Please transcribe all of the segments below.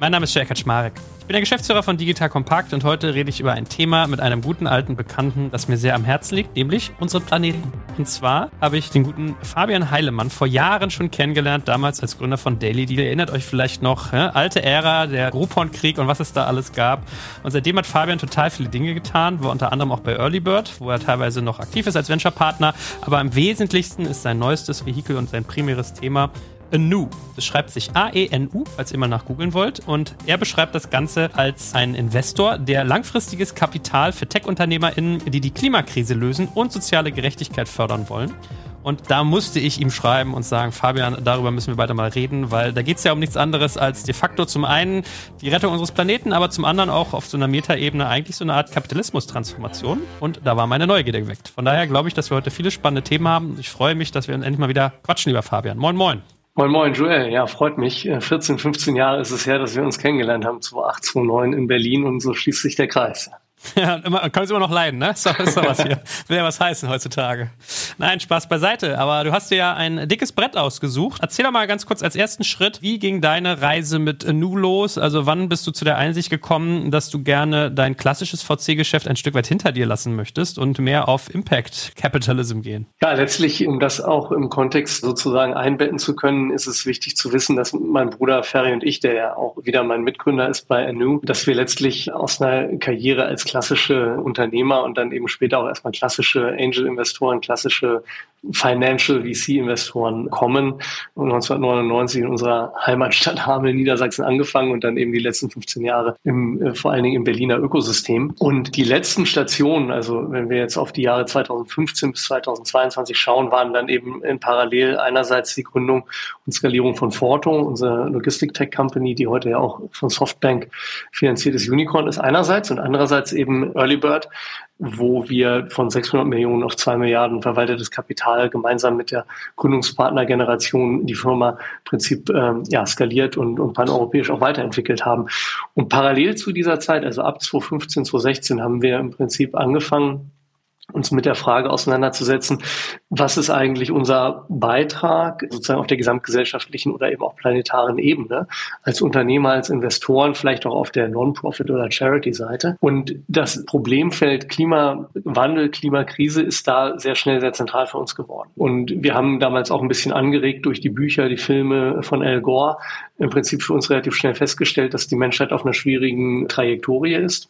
mein Name ist Joel Kaczmarek bin der Geschäftsführer von Digital Compact und heute rede ich über ein Thema mit einem guten alten Bekannten, das mir sehr am Herzen liegt, nämlich unseren Planeten. Und zwar habe ich den guten Fabian Heilemann vor Jahren schon kennengelernt, damals als Gründer von Daily Deal. Erinnert euch vielleicht noch, ja, alte Ära, der Groupon-Krieg und was es da alles gab. Und seitdem hat Fabian total viele Dinge getan, war unter anderem auch bei Early Bird, wo er teilweise noch aktiv ist als Venture-Partner. Aber am wesentlichsten ist sein neuestes Vehikel und sein primäres Thema Anu. Das schreibt sich A-E-N-U, falls ihr mal nachgoogeln wollt. Und er beschreibt das Ganze als einen Investor, der langfristiges Kapital für Tech-UnternehmerInnen, die die Klimakrise lösen und soziale Gerechtigkeit fördern wollen. Und da musste ich ihm schreiben und sagen, Fabian, darüber müssen wir weiter mal reden, weil da geht es ja um nichts anderes als de facto zum einen die Rettung unseres Planeten, aber zum anderen auch auf so einer Metaebene eigentlich so eine Art Kapitalismus-Transformation. Und da war meine Neugierde geweckt. Von daher glaube ich, dass wir heute viele spannende Themen haben. Ich freue mich, dass wir endlich mal wieder quatschen, lieber Fabian. Moin, moin. Moin Moin, Joel. Ja, freut mich. 14, äh, 15 Jahre ist es her, dass wir uns kennengelernt haben, 2008, 2009 in Berlin und so schließt sich der Kreis. Ja, immer, kann es immer noch leiden, ne? Doch, ist doch was hier. Will ja was heißen heutzutage. Nein, Spaß beiseite. Aber du hast dir ja ein dickes Brett ausgesucht. Erzähl doch mal ganz kurz als ersten Schritt, wie ging deine Reise mit Nu los? Also wann bist du zu der Einsicht gekommen, dass du gerne dein klassisches VC-Geschäft ein Stück weit hinter dir lassen möchtest und mehr auf Impact Capitalism gehen? Ja, letztlich, um das auch im Kontext sozusagen einbetten zu können, ist es wichtig zu wissen, dass mein Bruder Ferry und ich, der ja auch wieder mein Mitgründer ist bei Anu, dass wir letztlich aus einer Karriere als klassische Unternehmer und dann eben später auch erstmal klassische Angel-Investoren, klassische Financial VC-Investoren kommen. Und 1999 in unserer Heimatstadt Hameln, Niedersachsen angefangen und dann eben die letzten 15 Jahre im, äh, vor allen Dingen im Berliner Ökosystem. Und die letzten Stationen, also wenn wir jetzt auf die Jahre 2015 bis 2022 schauen, waren dann eben in parallel einerseits die Gründung und Skalierung von Forto, unsere Logistik-Tech-Company, die heute ja auch von Softbank finanziertes Unicorn ist einerseits und andererseits eben Early Bird, wo wir von 600 Millionen auf 2 Milliarden verwaltetes Kapital gemeinsam mit der Gründungspartnergeneration die Firma im Prinzip ähm, ja, skaliert und, und paneuropäisch auch weiterentwickelt haben. Und parallel zu dieser Zeit, also ab 2015, 2016, haben wir im Prinzip angefangen, uns mit der Frage auseinanderzusetzen, was ist eigentlich unser Beitrag sozusagen auf der gesamtgesellschaftlichen oder eben auch planetaren Ebene als Unternehmer, als Investoren, vielleicht auch auf der Non-Profit- oder Charity-Seite. Und das Problemfeld Klimawandel, Klimakrise ist da sehr schnell sehr zentral für uns geworden. Und wir haben damals auch ein bisschen angeregt durch die Bücher, die Filme von Al Gore, im Prinzip für uns relativ schnell festgestellt, dass die Menschheit auf einer schwierigen Trajektorie ist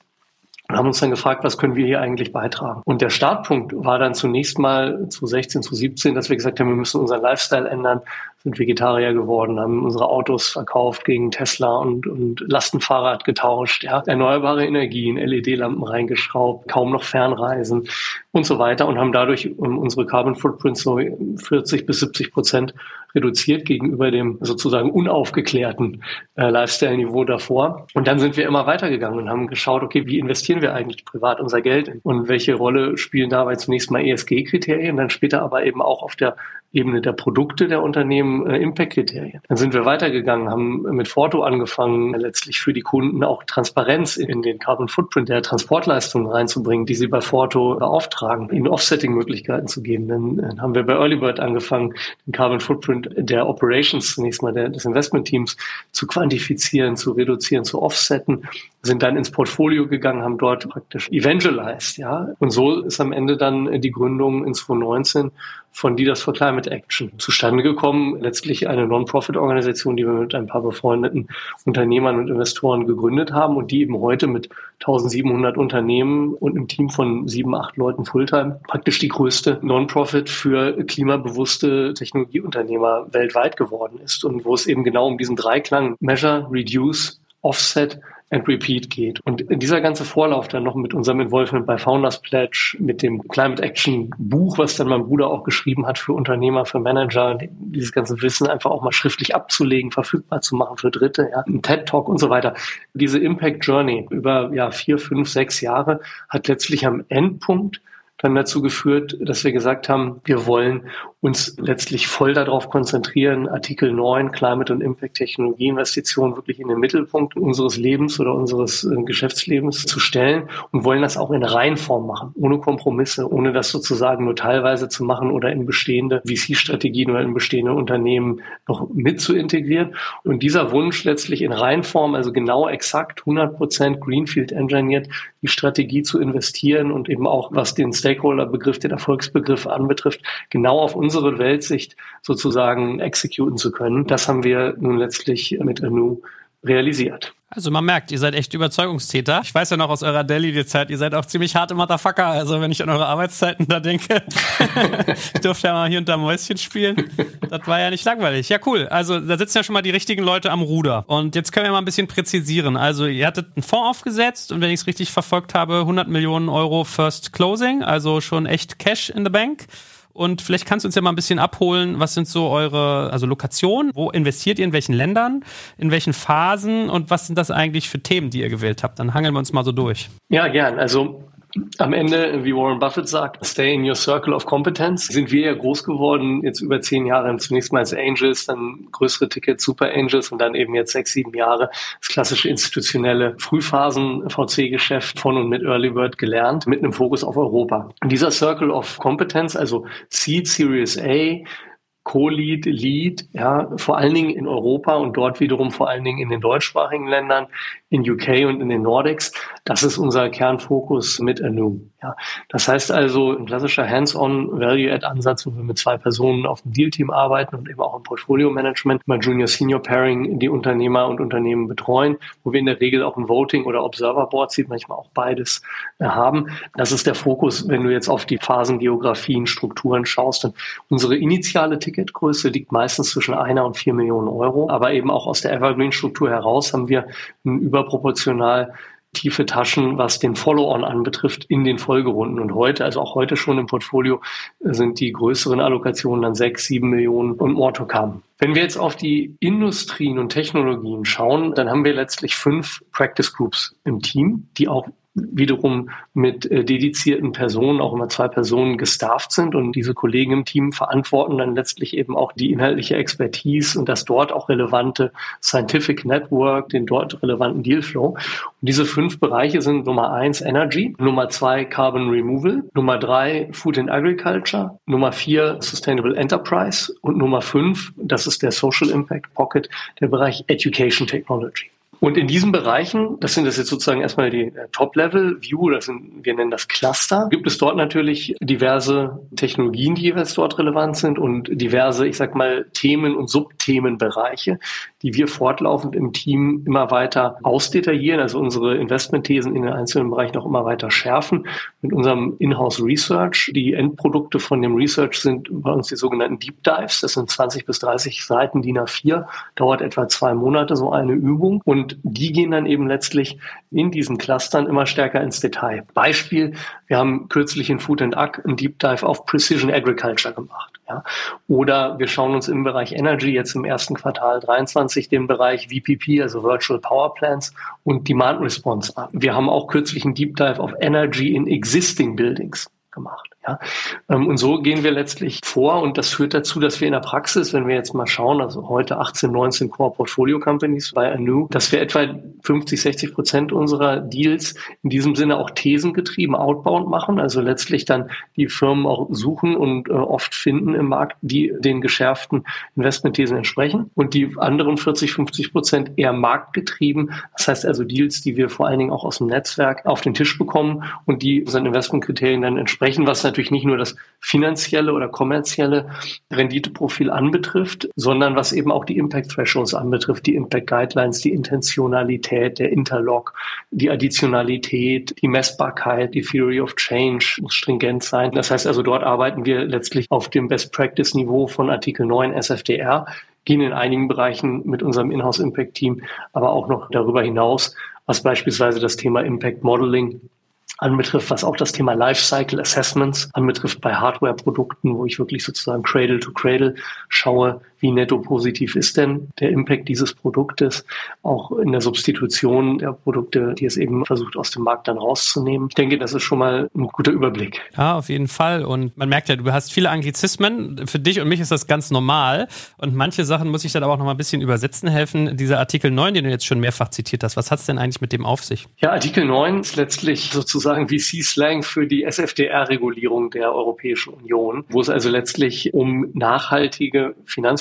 und haben uns dann gefragt, was können wir hier eigentlich beitragen? Und der Startpunkt war dann zunächst mal zu 16, zu 17, dass wir gesagt haben, wir müssen unseren Lifestyle ändern, sind Vegetarier geworden, haben unsere Autos verkauft gegen Tesla und, und Lastenfahrrad getauscht, ja, erneuerbare Energien, LED-Lampen reingeschraubt, kaum noch Fernreisen und so weiter und haben dadurch unsere Carbon Footprint so 40 bis 70 Prozent reduziert gegenüber dem sozusagen unaufgeklärten äh, Lifestyle-Niveau davor. Und dann sind wir immer weitergegangen und haben geschaut, okay, wie investieren wir eigentlich privat unser Geld und welche Rolle spielen dabei zunächst mal ESG-Kriterien, dann später aber eben auch auf der Ebene der Produkte der Unternehmen äh, Impact-Kriterien. Dann sind wir weitergegangen, haben mit Forto angefangen, letztlich für die Kunden auch Transparenz in den Carbon Footprint der Transportleistungen reinzubringen, die sie bei Forto beauftragen, ihnen Offsetting-Möglichkeiten zu geben. Dann äh, haben wir bei Earlybird angefangen, den Carbon Footprint der Operations zunächst mal des Investment-Teams zu quantifizieren, zu reduzieren, zu offsetten sind dann ins Portfolio gegangen, haben dort praktisch evangelized, ja. Und so ist am Ende dann die Gründung in 2019 von Leaders for Climate Action zustande gekommen. Letztlich eine Non-Profit-Organisation, die wir mit ein paar befreundeten Unternehmern und Investoren gegründet haben und die eben heute mit 1700 Unternehmen und einem Team von sieben, acht Leuten Fulltime praktisch die größte Non-Profit für klimabewusste Technologieunternehmer weltweit geworden ist und wo es eben genau um diesen Dreiklang Measure, Reduce, Offset and Repeat geht. Und dieser ganze Vorlauf dann noch mit unserem Involvement bei Founders Pledge, mit dem Climate Action Buch, was dann mein Bruder auch geschrieben hat für Unternehmer, für Manager, dieses ganze Wissen einfach auch mal schriftlich abzulegen, verfügbar zu machen für Dritte, ja, ein TED Talk und so weiter. Diese Impact Journey über ja vier, fünf, sechs Jahre hat letztlich am Endpunkt dann dazu geführt, dass wir gesagt haben, wir wollen uns letztlich voll darauf konzentrieren, Artikel 9, Climate und Impact Technologieinvestitionen wirklich in den Mittelpunkt unseres Lebens oder unseres äh, Geschäftslebens zu stellen und wollen das auch in Reihenform machen, ohne Kompromisse, ohne das sozusagen nur teilweise zu machen oder in bestehende VC-Strategien oder in bestehende Unternehmen noch mit zu integrieren. Und dieser Wunsch letztlich in Reihenform, also genau exakt 100 Prozent Greenfield engineert, die Strategie zu investieren und eben auch was den Stakeholder-Begriff, den Erfolgsbegriff anbetrifft, genau auf unsere Weltsicht sozusagen exekuten zu können. Das haben wir nun letztlich mit Anu realisiert. Also man merkt, ihr seid echt Überzeugungstäter. Ich weiß ja noch aus eurer Daily-Zeit, ihr seid auch ziemlich harte Motherfucker. Also wenn ich an eure Arbeitszeiten da denke, ich durfte ja mal hier unter Mäuschen spielen. Das war ja nicht langweilig. Ja, cool. Also da sitzen ja schon mal die richtigen Leute am Ruder. Und jetzt können wir mal ein bisschen präzisieren. Also ihr hattet einen Fonds aufgesetzt und wenn ich es richtig verfolgt habe, 100 Millionen Euro First Closing, also schon echt Cash in the Bank. Und vielleicht kannst du uns ja mal ein bisschen abholen, was sind so eure, also Lokationen, wo investiert ihr in welchen Ländern, in welchen Phasen und was sind das eigentlich für Themen, die ihr gewählt habt? Dann hangeln wir uns mal so durch. Ja, gern. Also am Ende, wie Warren Buffett sagt, stay in your circle of competence. Sind wir ja groß geworden, jetzt über zehn Jahre, zunächst mal als Angels, dann größere Tickets, Super Angels und dann eben jetzt sechs, sieben Jahre das klassische institutionelle Frühphasen-VC-Geschäft von und mit Early Bird gelernt, mit einem Fokus auf Europa. Und dieser Circle of Competence, also Seed, Series A, Co-Lead, Lead, ja, vor allen Dingen in Europa und dort wiederum vor allen Dingen in den deutschsprachigen Ländern, in UK und in den Nordics. Das ist unser Kernfokus mit Anu. Ja, das heißt also ein klassischer Hands-on Value-Add-Ansatz, wo wir mit zwei Personen auf dem Deal-Team arbeiten und eben auch im Portfolio-Management, mal Junior-Senior-Pairing die Unternehmer und Unternehmen betreuen, wo wir in der Regel auch ein Voting- oder Observer-Board, sieht manchmal auch beides, äh, haben. Das ist der Fokus, wenn du jetzt auf die Phasengeografien, Strukturen schaust. Und unsere initiale Ticketgröße liegt meistens zwischen einer und vier Millionen Euro, aber eben auch aus der Evergreen-Struktur heraus haben wir ein überproportional tiefe Taschen, was den Follow-on anbetrifft in den Folgerunden. Und heute, also auch heute schon im Portfolio, sind die größeren Allokationen dann sechs, sieben Millionen und more to come. Wenn wir jetzt auf die Industrien und Technologien schauen, dann haben wir letztlich fünf Practice Groups im Team, die auch wiederum mit äh, dedizierten Personen, auch immer zwei Personen gestafft sind und diese Kollegen im Team verantworten dann letztlich eben auch die inhaltliche Expertise und das dort auch relevante Scientific Network, den dort relevanten Dealflow. Und diese fünf Bereiche sind Nummer eins Energy, Nummer zwei Carbon Removal, Nummer drei Food and Agriculture, Nummer vier Sustainable Enterprise und Nummer fünf, das ist der Social Impact Pocket, der Bereich Education Technology. Und in diesen Bereichen, das sind das jetzt sozusagen erstmal die äh, Top-Level-View, das sind, wir nennen das Cluster, gibt es dort natürlich diverse Technologien, die jeweils dort relevant sind und diverse, ich sag mal, Themen und Subthemenbereiche, die wir fortlaufend im Team immer weiter ausdetaillieren, also unsere Investmentthesen in den einzelnen Bereichen auch immer weiter schärfen. Mit unserem Inhouse Research, die Endprodukte von dem Research sind bei uns die sogenannten Deep Dives. Das sind 20 bis 30 Seiten DIN A4, dauert etwa zwei Monate so eine Übung. Und die gehen dann eben letztlich in diesen Clustern immer stärker ins Detail. Beispiel, wir haben kürzlich in Food and Ag einen Deep Dive auf Precision Agriculture gemacht. Ja. Oder wir schauen uns im Bereich Energy jetzt im ersten Quartal 23 den Bereich VPP, also Virtual Power Plants und Demand Response an. Wir haben auch kürzlich einen Deep Dive auf Energy in Existing Buildings gemacht. Ja? Ähm, und so gehen wir letztlich vor und das führt dazu, dass wir in der Praxis, wenn wir jetzt mal schauen, also heute 18, 19 Core Portfolio Companies bei Anu, dass wir etwa 50, 60 Prozent unserer Deals in diesem Sinne auch thesengetrieben outbound machen, also letztlich dann die Firmen auch suchen und äh, oft finden im Markt, die den geschärften Investmentthesen entsprechen und die anderen 40, 50 Prozent eher marktgetrieben, das heißt also Deals, die wir vor allen Dingen auch aus dem Netzwerk auf den Tisch bekommen und die unseren Investmentkriterien dann entsprechen, was natürlich nicht nur das finanzielle oder kommerzielle Renditeprofil anbetrifft, sondern was eben auch die Impact Thresholds anbetrifft, die Impact Guidelines, die Intentionalität, der Interlock, die Additionalität, die Messbarkeit, die Theory of Change muss stringent sein. Das heißt also, dort arbeiten wir letztlich auf dem Best Practice Niveau von Artikel 9 SFDR gehen in einigen Bereichen mit unserem Inhouse Impact Team, aber auch noch darüber hinaus, was beispielsweise das Thema Impact Modeling anbetrifft, was auch das Thema Lifecycle Assessments anbetrifft bei Hardware-Produkten, wo ich wirklich sozusagen Cradle to Cradle schaue, wie netto positiv ist denn der Impact dieses Produktes, auch in der Substitution der Produkte, die es eben versucht aus dem Markt dann rauszunehmen. Ich denke, das ist schon mal ein guter Überblick. Ja, auf jeden Fall. Und man merkt ja, du hast viele Anglizismen. Für dich und mich ist das ganz normal. Und manche Sachen muss ich dann aber auch noch mal ein bisschen übersetzen helfen. Dieser Artikel 9, den du jetzt schon mehrfach zitiert hast, was hat es denn eigentlich mit dem auf sich? Ja, Artikel 9 ist letztlich sozusagen VC-Slang für die SFDR-Regulierung der Europäischen Union, wo es also letztlich um nachhaltige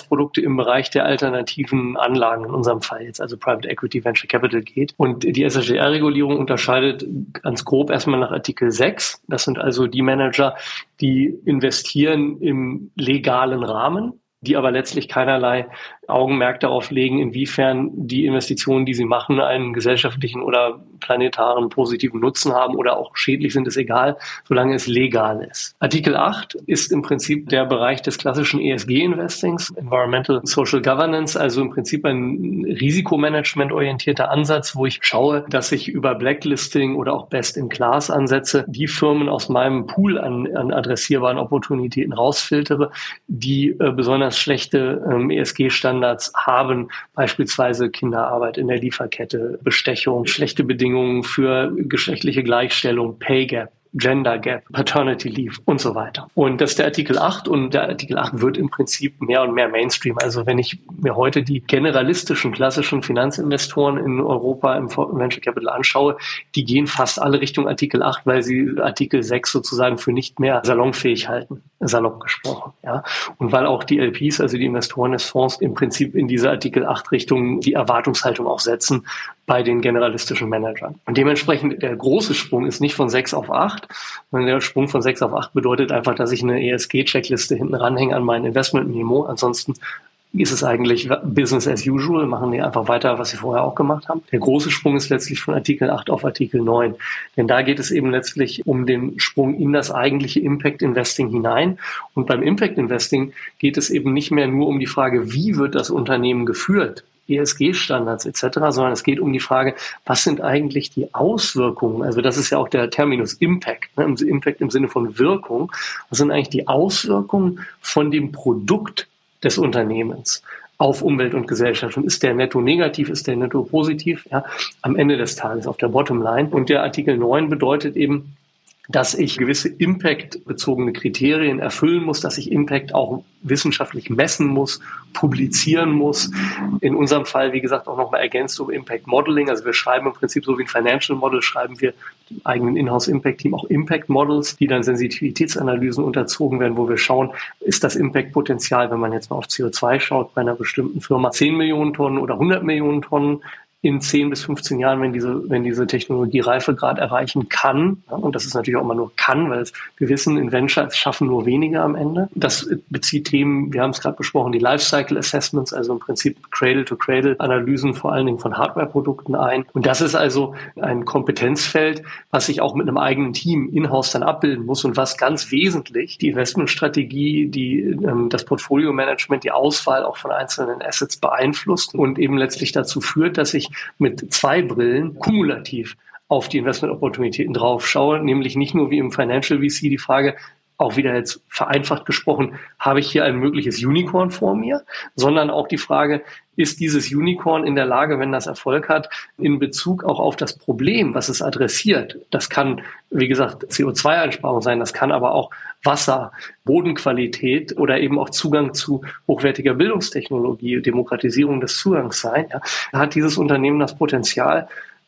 Finanzprodukte im Bereich der alternativen Anlagen, in unserem Fall jetzt also Private Equity Venture Capital geht. Und die SFDR-Regulierung unterscheidet ganz grob erstmal nach Artikel 6. Das sind also die Manager, die investieren im legalen Rahmen die aber letztlich keinerlei Augenmerk darauf legen, inwiefern die Investitionen, die sie machen, einen gesellschaftlichen oder planetaren positiven Nutzen haben oder auch schädlich sind, ist egal, solange es legal ist. Artikel 8 ist im Prinzip der Bereich des klassischen ESG-Investings, Environmental Social Governance, also im Prinzip ein Risikomanagement-orientierter Ansatz, wo ich schaue, dass ich über Blacklisting oder auch Best-in-Class-Ansätze die Firmen aus meinem Pool an, an adressierbaren Opportunitäten rausfiltere, die äh, besonders schlechte ähm, ESG-Standards Standards haben, beispielsweise Kinderarbeit in der Lieferkette, Bestechung, schlechte Bedingungen für geschlechtliche Gleichstellung, Pay Gap. Gender Gap, Paternity Leave und so weiter. Und das ist der Artikel 8 und der Artikel 8 wird im Prinzip mehr und mehr Mainstream. Also wenn ich mir heute die generalistischen klassischen Finanzinvestoren in Europa im Venture Capital anschaue, die gehen fast alle Richtung Artikel 8, weil sie Artikel 6 sozusagen für nicht mehr salonfähig halten, salopp gesprochen. Ja. Und weil auch die LPs, also die Investoren des Fonds, im Prinzip in diese Artikel 8 Richtung die Erwartungshaltung auch setzen, bei den generalistischen Managern. Und dementsprechend der große Sprung ist nicht von 6 auf 8, sondern der Sprung von 6 auf 8 bedeutet einfach, dass ich eine ESG-Checkliste hinten ranhänge an mein Investment-Memo. Ansonsten ist es eigentlich Business as usual, machen die einfach weiter, was sie vorher auch gemacht haben. Der große Sprung ist letztlich von Artikel 8 auf Artikel 9. Denn da geht es eben letztlich um den Sprung in das eigentliche Impact Investing hinein. Und beim Impact Investing geht es eben nicht mehr nur um die Frage, wie wird das Unternehmen geführt, ESG-Standards etc., sondern es geht um die Frage, was sind eigentlich die Auswirkungen? Also das ist ja auch der Terminus Impact, ne? Impact im Sinne von Wirkung. Was sind eigentlich die Auswirkungen von dem Produkt des Unternehmens? auf Umwelt und Gesellschaft. Und ist der netto negativ, ist der netto positiv? Ja, am Ende des Tages auf der Bottomline. Und der Artikel 9 bedeutet eben, dass ich gewisse Impact-bezogene Kriterien erfüllen muss, dass ich Impact auch wissenschaftlich messen muss, publizieren muss. In unserem Fall, wie gesagt, auch nochmal ergänzt um Impact Modeling. Also wir schreiben im Prinzip so wie ein Financial Model, schreiben wir im eigenen Inhouse Impact Team auch Impact Models, die dann Sensitivitätsanalysen unterzogen werden, wo wir schauen, ist das Impact Potenzial, wenn man jetzt mal auf CO2 schaut, bei einer bestimmten Firma 10 Millionen Tonnen oder 100 Millionen Tonnen, in 10 bis 15 Jahren, wenn diese, wenn diese Technologie Reifegrad erreichen kann, und das ist natürlich auch immer nur kann, weil wir wissen, in Venture es schaffen nur wenige am Ende. Das bezieht Themen, wir haben es gerade besprochen, die Lifecycle Assessments, also im Prinzip Cradle-to-Cradle-Analysen vor allen Dingen von Hardware-Produkten ein. Und das ist also ein Kompetenzfeld, was ich auch mit einem eigenen Team in-house dann abbilden muss und was ganz wesentlich die Investmentstrategie, die, ähm, das Portfolio-Management, die Auswahl auch von einzelnen Assets beeinflusst und eben letztlich dazu führt, dass ich mit zwei Brillen kumulativ auf die Investment-Opportunitäten drauf schaue, nämlich nicht nur wie im Financial VC die Frage, auch wieder jetzt vereinfacht gesprochen, habe ich hier ein mögliches Unicorn vor mir, sondern auch die Frage, ist dieses Unicorn in der Lage, wenn das Erfolg hat, in Bezug auch auf das Problem, was es adressiert. Das kann, wie gesagt, CO2-Einsparung sein, das kann aber auch Wasser, Bodenqualität oder eben auch Zugang zu hochwertiger Bildungstechnologie, Demokratisierung des Zugangs sein. Ja. Hat dieses Unternehmen das Potenzial,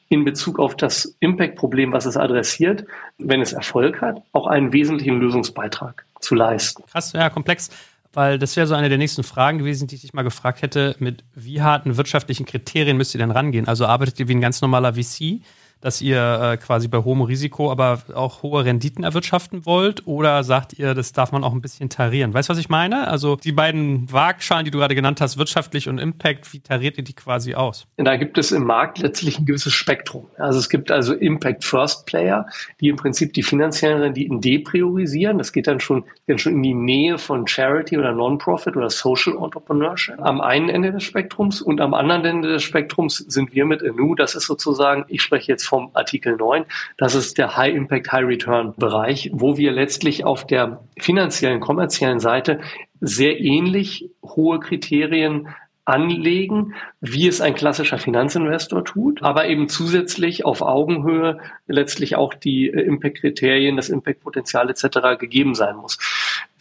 in Bezug auf das Impact-Problem, was es adressiert, wenn es Erfolg hat, auch einen wesentlichen Lösungsbeitrag zu leisten. Krass, ja, komplex, weil das wäre so eine der nächsten Fragen gewesen, die ich dich mal gefragt hätte, mit wie harten wirtschaftlichen Kriterien müsst ihr denn rangehen? Also arbeitet ihr wie ein ganz normaler VC? Dass ihr äh, quasi bei hohem Risiko aber auch hohe Renditen erwirtschaften wollt? Oder sagt ihr, das darf man auch ein bisschen tarieren? Weißt du, was ich meine? Also die beiden Waagschalen, die du gerade genannt hast, wirtschaftlich und Impact, wie tariert ihr die quasi aus? Da gibt es im Markt letztlich ein gewisses Spektrum. Also es gibt also Impact First Player, die im Prinzip die finanziellen Renditen depriorisieren. Das geht dann schon, dann schon in die Nähe von Charity oder Non-Profit oder Social Entrepreneurship am einen Ende des Spektrums und am anderen Ende des Spektrums sind wir mit Anu. Das ist sozusagen, ich spreche jetzt vom Artikel 9. Das ist der High Impact, High Return Bereich, wo wir letztlich auf der finanziellen, kommerziellen Seite sehr ähnlich hohe Kriterien anlegen, wie es ein klassischer Finanzinvestor tut, aber eben zusätzlich auf Augenhöhe letztlich auch die äh, Impact-Kriterien, das Impact-Potenzial etc. gegeben sein muss.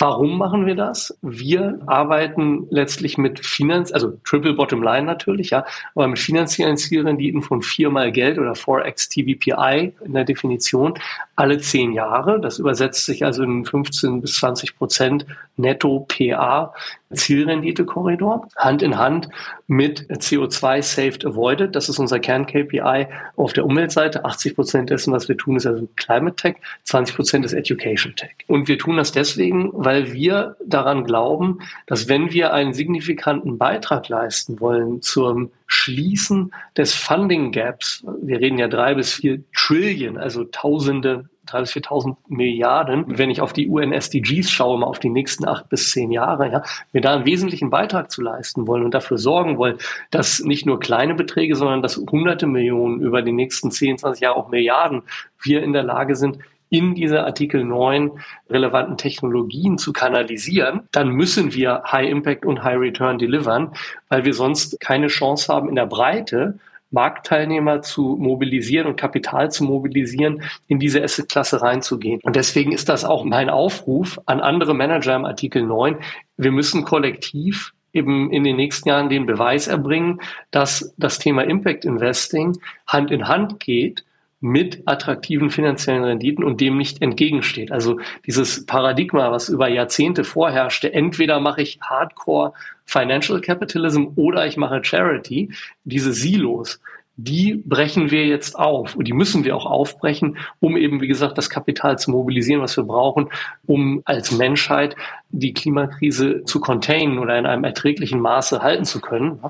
Warum machen wir das? Wir arbeiten letztlich mit Finanz, also Triple Bottom Line natürlich, ja, aber mit finanziellen Zielrenditen von viermal Geld oder 4x TVPI in der Definition alle zehn Jahre. Das übersetzt sich also in 15 bis 20 Prozent Netto PA Zielrendite-Korridor, Hand in Hand mit CO2 Saved Avoided. Das ist unser Kern-KPI auf der Umweltseite. 80 Prozent dessen, was wir tun, ist also Climate Tech, 20 Prozent ist Education Tech. Und wir tun das deswegen, weil wir daran glauben, dass wenn wir einen signifikanten Beitrag leisten wollen zum Schließen des Funding Gaps, wir reden ja drei bis vier Trillion, also Tausende drei bis 4.000 Milliarden. Wenn ich auf die UN-SDGs schaue, mal auf die nächsten acht bis zehn Jahre, ja, wir da einen wesentlichen Beitrag zu leisten wollen und dafür sorgen wollen, dass nicht nur kleine Beträge, sondern dass hunderte Millionen über die nächsten 10, 20 Jahre auch Milliarden wir in der Lage sind, in diese Artikel 9 relevanten Technologien zu kanalisieren, dann müssen wir High Impact und High Return delivern, weil wir sonst keine Chance haben, in der Breite Marktteilnehmer zu mobilisieren und Kapital zu mobilisieren, in diese Assetklasse reinzugehen. Und deswegen ist das auch mein Aufruf an andere Manager im Artikel 9. Wir müssen kollektiv eben in den nächsten Jahren den Beweis erbringen, dass das Thema Impact Investing Hand in Hand geht mit attraktiven finanziellen Renditen und dem nicht entgegensteht. Also dieses Paradigma, was über Jahrzehnte vorherrschte, entweder mache ich Hardcore Financial Capitalism oder ich mache Charity, diese Silos, die brechen wir jetzt auf und die müssen wir auch aufbrechen, um eben, wie gesagt, das Kapital zu mobilisieren, was wir brauchen, um als Menschheit die Klimakrise zu containen oder in einem erträglichen Maße halten zu können.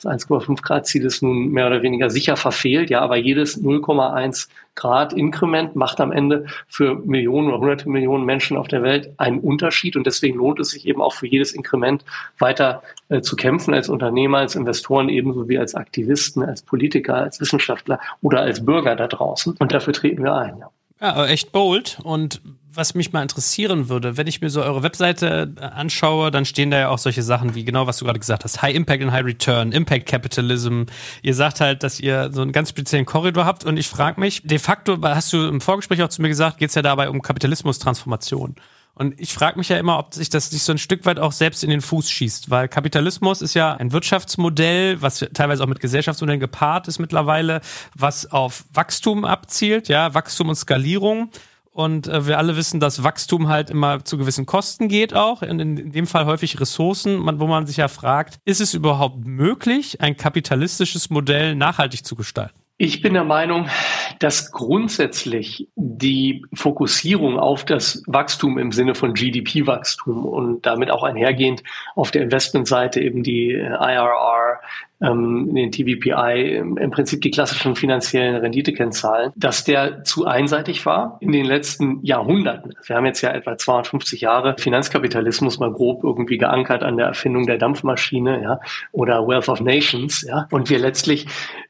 Das 1,5 Grad Ziel ist nun mehr oder weniger sicher verfehlt, ja, aber jedes 0,1 Grad Inkrement macht am Ende für Millionen oder hunderte Millionen Menschen auf der Welt einen Unterschied und deswegen lohnt es sich eben auch für jedes Inkrement weiter äh, zu kämpfen als Unternehmer, als Investoren ebenso wie als Aktivisten, als Politiker, als Wissenschaftler oder als Bürger da draußen und dafür treten wir ein. Ja. Ja, echt bold. Und was mich mal interessieren würde, wenn ich mir so eure Webseite äh, anschaue, dann stehen da ja auch solche Sachen wie genau, was du gerade gesagt hast. High Impact and High Return, Impact Capitalism. Ihr sagt halt, dass ihr so einen ganz speziellen Korridor habt. Und ich frage mich, de facto, hast du im Vorgespräch auch zu mir gesagt, geht es ja dabei um Kapitalismus-Transformation. Und ich frage mich ja immer, ob sich das sich so ein Stück weit auch selbst in den Fuß schießt, weil Kapitalismus ist ja ein Wirtschaftsmodell, was teilweise auch mit Gesellschaftsmodellen gepaart ist mittlerweile, was auf Wachstum abzielt, ja, Wachstum und Skalierung. Und äh, wir alle wissen, dass Wachstum halt immer zu gewissen Kosten geht auch, in, in dem Fall häufig Ressourcen, man, wo man sich ja fragt, ist es überhaupt möglich, ein kapitalistisches Modell nachhaltig zu gestalten? Ich bin der Meinung, dass grundsätzlich die Fokussierung auf das Wachstum im Sinne von GDP-Wachstum und damit auch einhergehend auf der Investmentseite eben die IRR, ähm, den TVPI, im Prinzip die klassischen finanziellen Renditekennzahlen, dass der zu einseitig war in den letzten Jahrhunderten. Wir haben jetzt ja etwa 250 Jahre Finanzkapitalismus mal grob irgendwie geankert an der Erfindung der Dampfmaschine, ja, oder Wealth of Nations, ja, und wir letztlich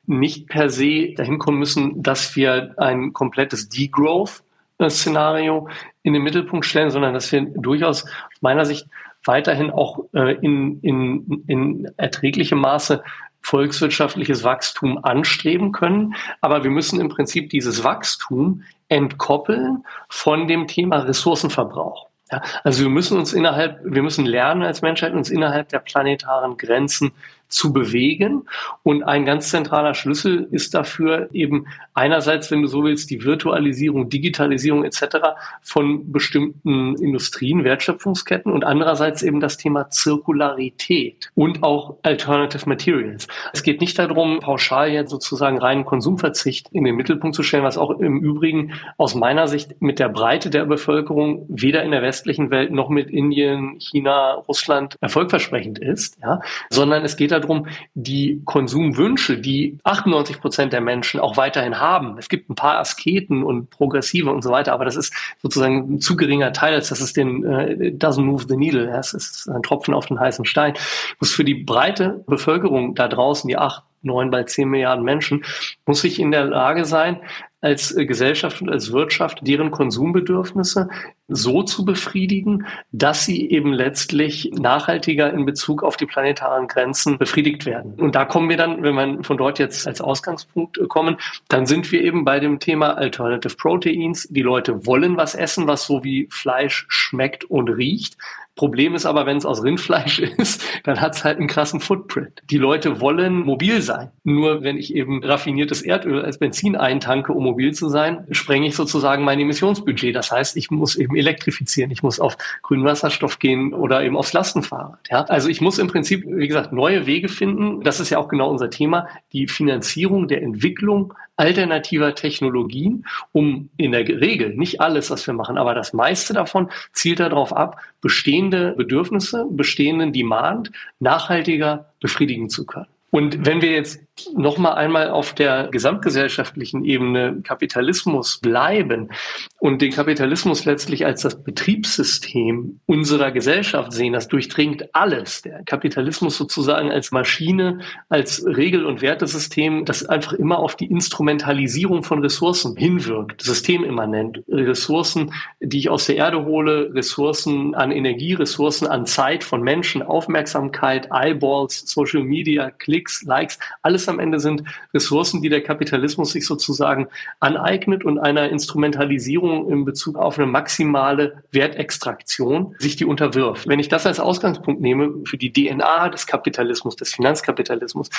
nicht per se dahin kommen müssen, dass wir ein komplettes Degrowth-Szenario in den Mittelpunkt stellen, sondern dass wir durchaus aus meiner Sicht weiterhin auch äh, in, in, in erträglichem Maße volkswirtschaftliches Wachstum anstreben können. Aber wir müssen im Prinzip dieses Wachstum entkoppeln von dem Thema Ressourcenverbrauch. Ja, also wir müssen uns innerhalb, wir müssen lernen als Menschheit, uns innerhalb der planetaren Grenzen zu bewegen. Und ein ganz zentraler Schlüssel ist dafür eben einerseits, wenn du so willst, die Virtualisierung, Digitalisierung etc. von bestimmten Industrien, Wertschöpfungsketten und andererseits eben das Thema Zirkularität und auch Alternative Materials. Es geht nicht darum, pauschal jetzt sozusagen reinen Konsumverzicht in den Mittelpunkt zu stellen, was auch im Übrigen aus meiner Sicht mit der Breite der Bevölkerung weder in der westlichen Welt noch mit Indien, China, Russland erfolgversprechend ist, ja, sondern es geht darum, die Konsumwünsche, die 98 Prozent der Menschen auch weiterhin haben. Es gibt ein paar Asketen und Progressive und so weiter, aber das ist sozusagen ein zu geringer Teil, als dass es den äh, doesn't move the needle. Ja, es ist ein Tropfen auf den heißen Stein. Muss für die breite Bevölkerung da draußen, die 8 neun bei zehn Milliarden Menschen, muss ich in der Lage sein, als Gesellschaft und als Wirtschaft deren Konsumbedürfnisse so zu befriedigen, dass sie eben letztlich nachhaltiger in Bezug auf die planetaren Grenzen befriedigt werden. Und da kommen wir dann, wenn wir von dort jetzt als Ausgangspunkt kommen, dann sind wir eben bei dem Thema Alternative Proteins. Die Leute wollen was essen, was so wie Fleisch schmeckt und riecht. Problem ist aber, wenn es aus Rindfleisch ist, dann hat es halt einen krassen Footprint. Die Leute wollen mobil sein. Nur wenn ich eben raffiniertes Erdöl als Benzin eintanke, um mobil zu sein, sprenge ich sozusagen mein Emissionsbudget. Das heißt, ich muss eben elektrifizieren, ich muss auf grünen Wasserstoff gehen oder eben aufs Lastenfahrrad. Ja? Also ich muss im Prinzip, wie gesagt, neue Wege finden. Das ist ja auch genau unser Thema, die Finanzierung der Entwicklung alternativer Technologien, um in der Regel, nicht alles, was wir machen, aber das meiste davon zielt darauf ab, bestehende Bedürfnisse, bestehenden Demand nachhaltiger befriedigen zu können. Und wenn wir jetzt noch mal einmal auf der gesamtgesellschaftlichen Ebene Kapitalismus bleiben und den Kapitalismus letztlich als das Betriebssystem unserer Gesellschaft sehen, das durchdringt alles. Der Kapitalismus sozusagen als Maschine, als Regel- und Wertesystem, das einfach immer auf die Instrumentalisierung von Ressourcen hinwirkt, systemimmanent. Ressourcen, die ich aus der Erde hole, Ressourcen an Energie, Ressourcen an Zeit von Menschen, Aufmerksamkeit, Eyeballs, Social Media, Klicks, Likes, alles am Ende sind Ressourcen, die der Kapitalismus sich sozusagen aneignet und einer Instrumentalisierung in Bezug auf eine maximale Wertextraktion sich die unterwirft. Wenn ich das als Ausgangspunkt nehme für die DNA des Kapitalismus, des Finanzkapitalismus,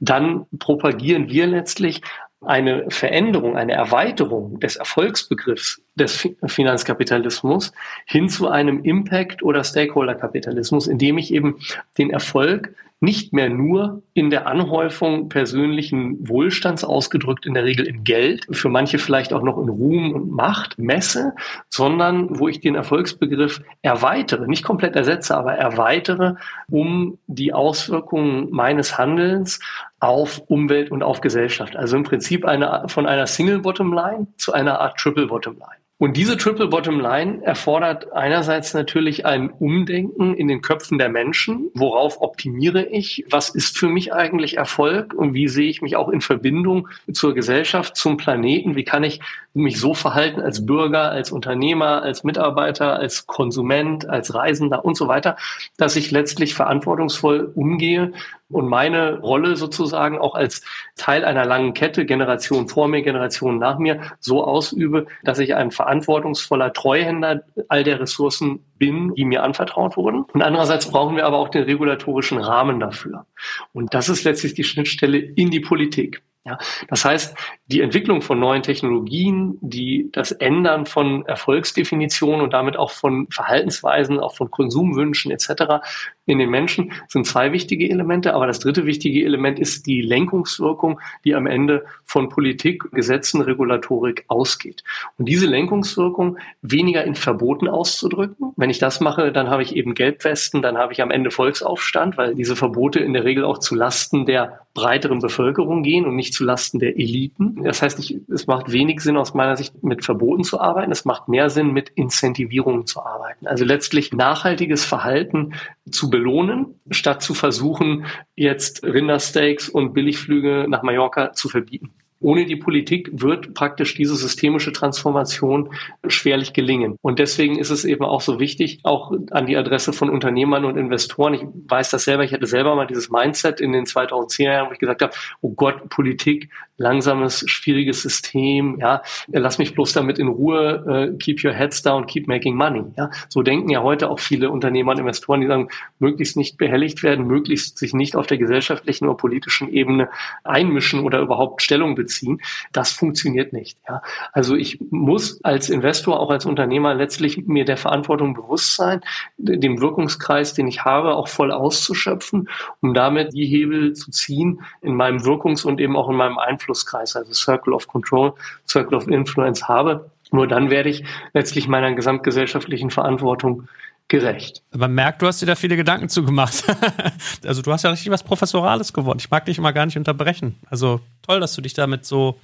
dann propagieren wir letztlich eine Veränderung, eine Erweiterung des Erfolgsbegriffs des Finanzkapitalismus hin zu einem Impact- oder Stakeholder-Kapitalismus, in dem ich eben den Erfolg nicht mehr nur in der Anhäufung persönlichen Wohlstands ausgedrückt, in der Regel in Geld, für manche vielleicht auch noch in Ruhm und Macht messe, sondern wo ich den Erfolgsbegriff erweitere, nicht komplett ersetze, aber erweitere, um die Auswirkungen meines Handelns auf Umwelt und auf Gesellschaft. Also im Prinzip eine, von einer Single Bottom Line zu einer Art Triple Bottom Line. Und diese Triple Bottom Line erfordert einerseits natürlich ein Umdenken in den Köpfen der Menschen. Worauf optimiere ich? Was ist für mich eigentlich Erfolg? Und wie sehe ich mich auch in Verbindung zur Gesellschaft, zum Planeten? Wie kann ich mich so verhalten als Bürger, als Unternehmer, als Mitarbeiter, als Konsument, als Reisender und so weiter, dass ich letztlich verantwortungsvoll umgehe und meine Rolle sozusagen auch als Teil einer langen Kette, Generation vor mir, Generation nach mir, so ausübe, dass ich ein verantwortungsvoller Treuhänder all der Ressourcen bin, die mir anvertraut wurden. Und andererseits brauchen wir aber auch den regulatorischen Rahmen dafür. Und das ist letztlich die Schnittstelle in die Politik. Ja, das heißt, die Entwicklung von neuen Technologien, die das Ändern von Erfolgsdefinitionen und damit auch von Verhaltensweisen, auch von Konsumwünschen etc. in den Menschen sind zwei wichtige Elemente. Aber das dritte wichtige Element ist die Lenkungswirkung, die am Ende von Politik, Gesetzen, Regulatorik ausgeht. Und diese Lenkungswirkung weniger in Verboten auszudrücken. Wenn ich das mache, dann habe ich eben Gelbwesten, dann habe ich am Ende Volksaufstand, weil diese Verbote in der Regel auch zu Lasten der breiteren Bevölkerung gehen und nicht zu Lasten der Eliten. Das heißt, ich, es macht wenig Sinn aus meiner Sicht mit Verboten zu arbeiten. Es macht mehr Sinn mit Incentivierungen zu arbeiten. Also letztlich nachhaltiges Verhalten zu belohnen, statt zu versuchen, jetzt Rindersteaks und Billigflüge nach Mallorca zu verbieten. Ohne die Politik wird praktisch diese systemische Transformation schwerlich gelingen. Und deswegen ist es eben auch so wichtig, auch an die Adresse von Unternehmern und Investoren. Ich weiß das selber, ich hatte selber mal dieses Mindset in den 2010er Jahren, wo ich gesagt habe, oh Gott, Politik, langsames, schwieriges System, ja, lass mich bloß damit in Ruhe, uh, keep your heads down, keep making money, ja. So denken ja heute auch viele Unternehmer und Investoren, die sagen, möglichst nicht behelligt werden, möglichst sich nicht auf der gesellschaftlichen oder politischen Ebene einmischen oder überhaupt Stellung beziehen. Das funktioniert nicht, ja. Also ich muss als Investor, auch als Unternehmer letztlich mir der Verantwortung bewusst sein, den Wirkungskreis, den ich habe, auch voll auszuschöpfen, um damit die Hebel zu ziehen in meinem Wirkungs- und eben auch in meinem Einfluss Einflusskreis, also Circle of Control, Circle of Influence habe. Nur dann werde ich letztlich meiner gesamtgesellschaftlichen Verantwortung gerecht. Man merkt, du hast dir da viele Gedanken zugemacht. also du hast ja richtig was Professorales geworden. Ich mag dich immer gar nicht unterbrechen. Also toll, dass du dich damit so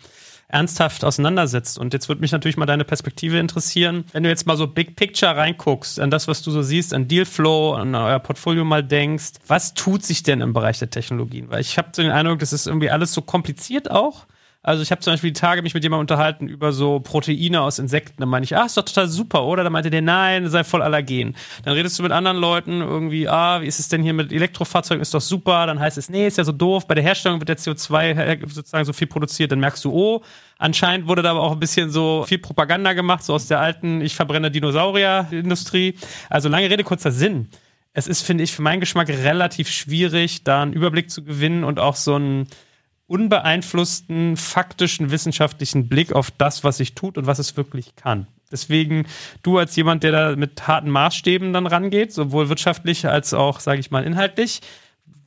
ernsthaft auseinandersetzt. Und jetzt würde mich natürlich mal deine Perspektive interessieren. Wenn du jetzt mal so Big Picture reinguckst, an das, was du so siehst, an Dealflow, an euer Portfolio mal denkst, was tut sich denn im Bereich der Technologien? Weil ich habe so den Eindruck, das ist irgendwie alles so kompliziert auch. Also ich habe zum Beispiel die Tage mich mit jemandem unterhalten über so Proteine aus Insekten. Da meine ich, ah, ist doch total super, oder? Da meinte der, nein, sei voll allergen. Dann redest du mit anderen Leuten irgendwie, ah, wie ist es denn hier mit Elektrofahrzeugen? Ist doch super. Dann heißt es, nee, ist ja so doof. Bei der Herstellung wird der CO2 sozusagen so viel produziert. Dann merkst du, oh, anscheinend wurde da aber auch ein bisschen so viel Propaganda gemacht, so aus der alten, ich verbrenne Dinosaurier-Industrie. Also lange Rede, kurzer Sinn. Es ist, finde ich, für meinen Geschmack relativ schwierig, da einen Überblick zu gewinnen und auch so ein unbeeinflussten, faktischen, wissenschaftlichen Blick auf das, was sich tut und was es wirklich kann. Deswegen du als jemand, der da mit harten Maßstäben dann rangeht, sowohl wirtschaftlich als auch, sage ich mal, inhaltlich,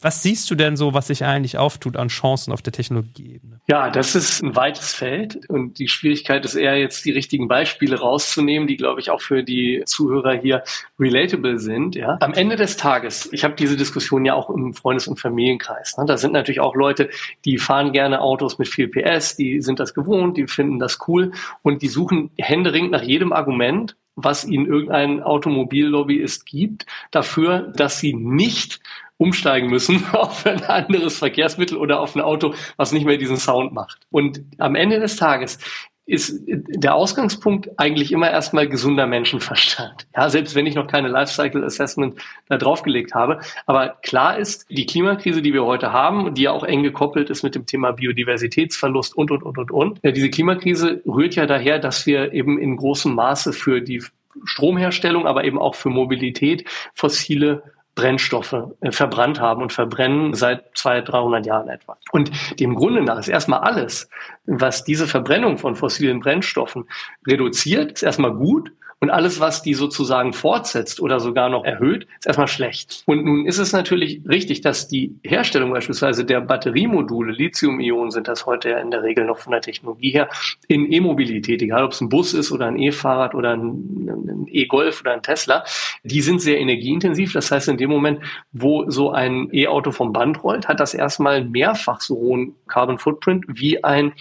was siehst du denn so, was sich eigentlich auftut an Chancen auf der Technologieebene? Ja, das ist ein weites Feld und die Schwierigkeit ist eher jetzt die richtigen Beispiele rauszunehmen, die glaube ich auch für die Zuhörer hier relatable sind. Ja, am Ende des Tages, ich habe diese Diskussion ja auch im Freundes- und Familienkreis. Ne? Da sind natürlich auch Leute, die fahren gerne Autos mit viel PS, die sind das gewohnt, die finden das cool und die suchen händeringend nach jedem Argument, was ihnen irgendein Automobillobbyist gibt, dafür, dass sie nicht umsteigen müssen auf ein anderes Verkehrsmittel oder auf ein Auto, was nicht mehr diesen Sound macht. Und am Ende des Tages ist der Ausgangspunkt eigentlich immer erstmal gesunder Menschenverstand. Ja, selbst wenn ich noch keine Lifecycle Assessment da draufgelegt habe. Aber klar ist, die Klimakrise, die wir heute haben, die ja auch eng gekoppelt ist mit dem Thema Biodiversitätsverlust und, und, und, und, und. Ja, diese Klimakrise rührt ja daher, dass wir eben in großem Maße für die Stromherstellung, aber eben auch für Mobilität fossile Brennstoffe äh, verbrannt haben und verbrennen seit 200, 300 Jahren etwa. Und dem Grunde nach ist erstmal alles, was diese Verbrennung von fossilen Brennstoffen reduziert, ist erstmal gut und alles, was die sozusagen fortsetzt oder sogar noch erhöht, ist erstmal schlecht. Und nun ist es natürlich richtig, dass die Herstellung beispielsweise der Batteriemodule, Lithium-Ionen sind das heute ja in der Regel noch von der Technologie her, in E-Mobilität, egal ob es ein Bus ist oder ein E-Fahrrad oder ein E-Golf oder ein Tesla, die sind sehr energieintensiv. Das heißt, in dem Moment, wo so ein E-Auto vom Band rollt, hat das erstmal mehrfach so hohen Carbon Footprint wie ein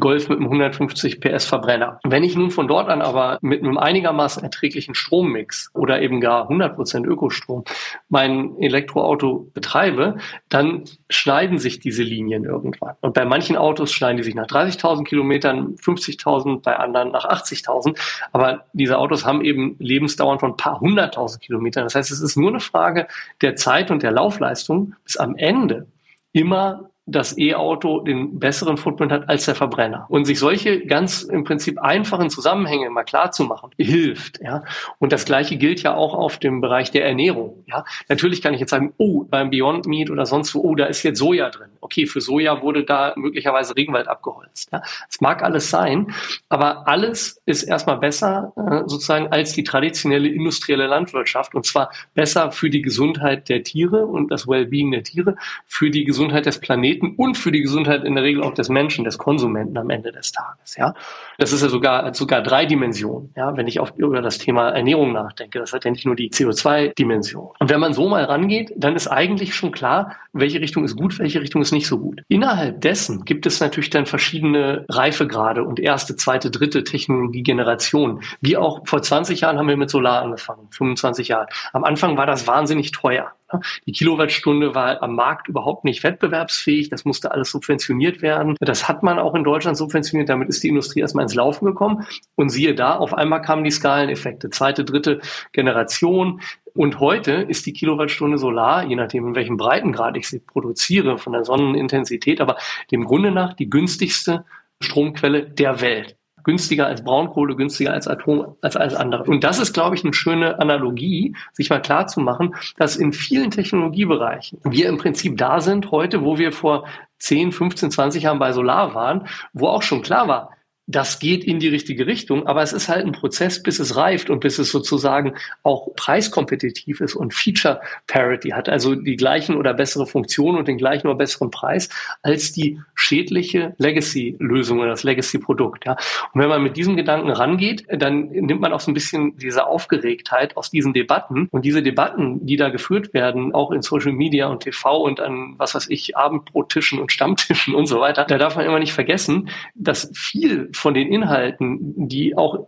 Golf mit einem 150 PS Verbrenner. Wenn ich nun von dort an aber mit einem einigermaßen erträglichen Strommix oder eben gar 100% Ökostrom mein Elektroauto betreibe, dann schneiden sich diese Linien irgendwann. Und bei manchen Autos schneiden die sich nach 30.000 Kilometern, 50.000, bei anderen nach 80.000. Aber diese Autos haben eben Lebensdauern von ein paar hunderttausend Kilometern. Das heißt, es ist nur eine Frage der Zeit und der Laufleistung, bis am Ende immer das E-Auto den besseren Footprint hat als der Verbrenner. Und sich solche ganz im Prinzip einfachen Zusammenhänge mal klar zu machen, hilft. Ja. Und das Gleiche gilt ja auch auf dem Bereich der Ernährung. Ja. Natürlich kann ich jetzt sagen, oh, beim Beyond Meat oder sonst wo, oh, da ist jetzt Soja drin. Okay, für Soja wurde da möglicherweise Regenwald abgeholzt. Ja. Das mag alles sein, aber alles ist erstmal besser äh, sozusagen als die traditionelle industrielle Landwirtschaft. Und zwar besser für die Gesundheit der Tiere und das Wellbeing der Tiere, für die Gesundheit des Planeten Planeten und für die Gesundheit in der Regel auch des Menschen, des Konsumenten am Ende des Tages. Ja, das ist ja sogar sogar drei Dimensionen. Ja, wenn ich auf, über das Thema Ernährung nachdenke, das hat ja nicht nur die CO2-Dimension. Und wenn man so mal rangeht, dann ist eigentlich schon klar, welche Richtung ist gut, welche Richtung ist nicht so gut. Innerhalb dessen gibt es natürlich dann verschiedene Reifegrade und erste, zweite, dritte Technologiegenerationen. Wie auch vor 20 Jahren haben wir mit Solar angefangen, 25 Jahren. Am Anfang war das wahnsinnig teuer. Die Kilowattstunde war am Markt überhaupt nicht wettbewerbsfähig. Das musste alles subventioniert werden. Das hat man auch in Deutschland subventioniert. Damit ist die Industrie erstmal ins Laufen gekommen. Und siehe da, auf einmal kamen die Skaleneffekte. Zweite, dritte Generation. Und heute ist die Kilowattstunde Solar, je nachdem in welchem Breitengrad ich sie produziere, von der Sonnenintensität, aber dem Grunde nach die günstigste Stromquelle der Welt günstiger als Braunkohle, günstiger als Atom, als alles andere. Und das ist, glaube ich, eine schöne Analogie, sich mal klar zu machen, dass in vielen Technologiebereichen wir im Prinzip da sind heute, wo wir vor 10, 15, 20 Jahren bei Solar waren, wo auch schon klar war, das geht in die richtige Richtung, aber es ist halt ein Prozess, bis es reift und bis es sozusagen auch preiskompetitiv ist und Feature Parity hat, also die gleichen oder bessere Funktionen und den gleichen oder besseren Preis als die schädliche Legacy-Lösung oder das Legacy-Produkt. Ja. Und wenn man mit diesem Gedanken rangeht, dann nimmt man auch so ein bisschen diese Aufgeregtheit aus diesen Debatten und diese Debatten, die da geführt werden, auch in Social Media und TV und an, was weiß ich, Abendbrottischen und Stammtischen und so weiter, da darf man immer nicht vergessen, dass viel von den Inhalten, die auch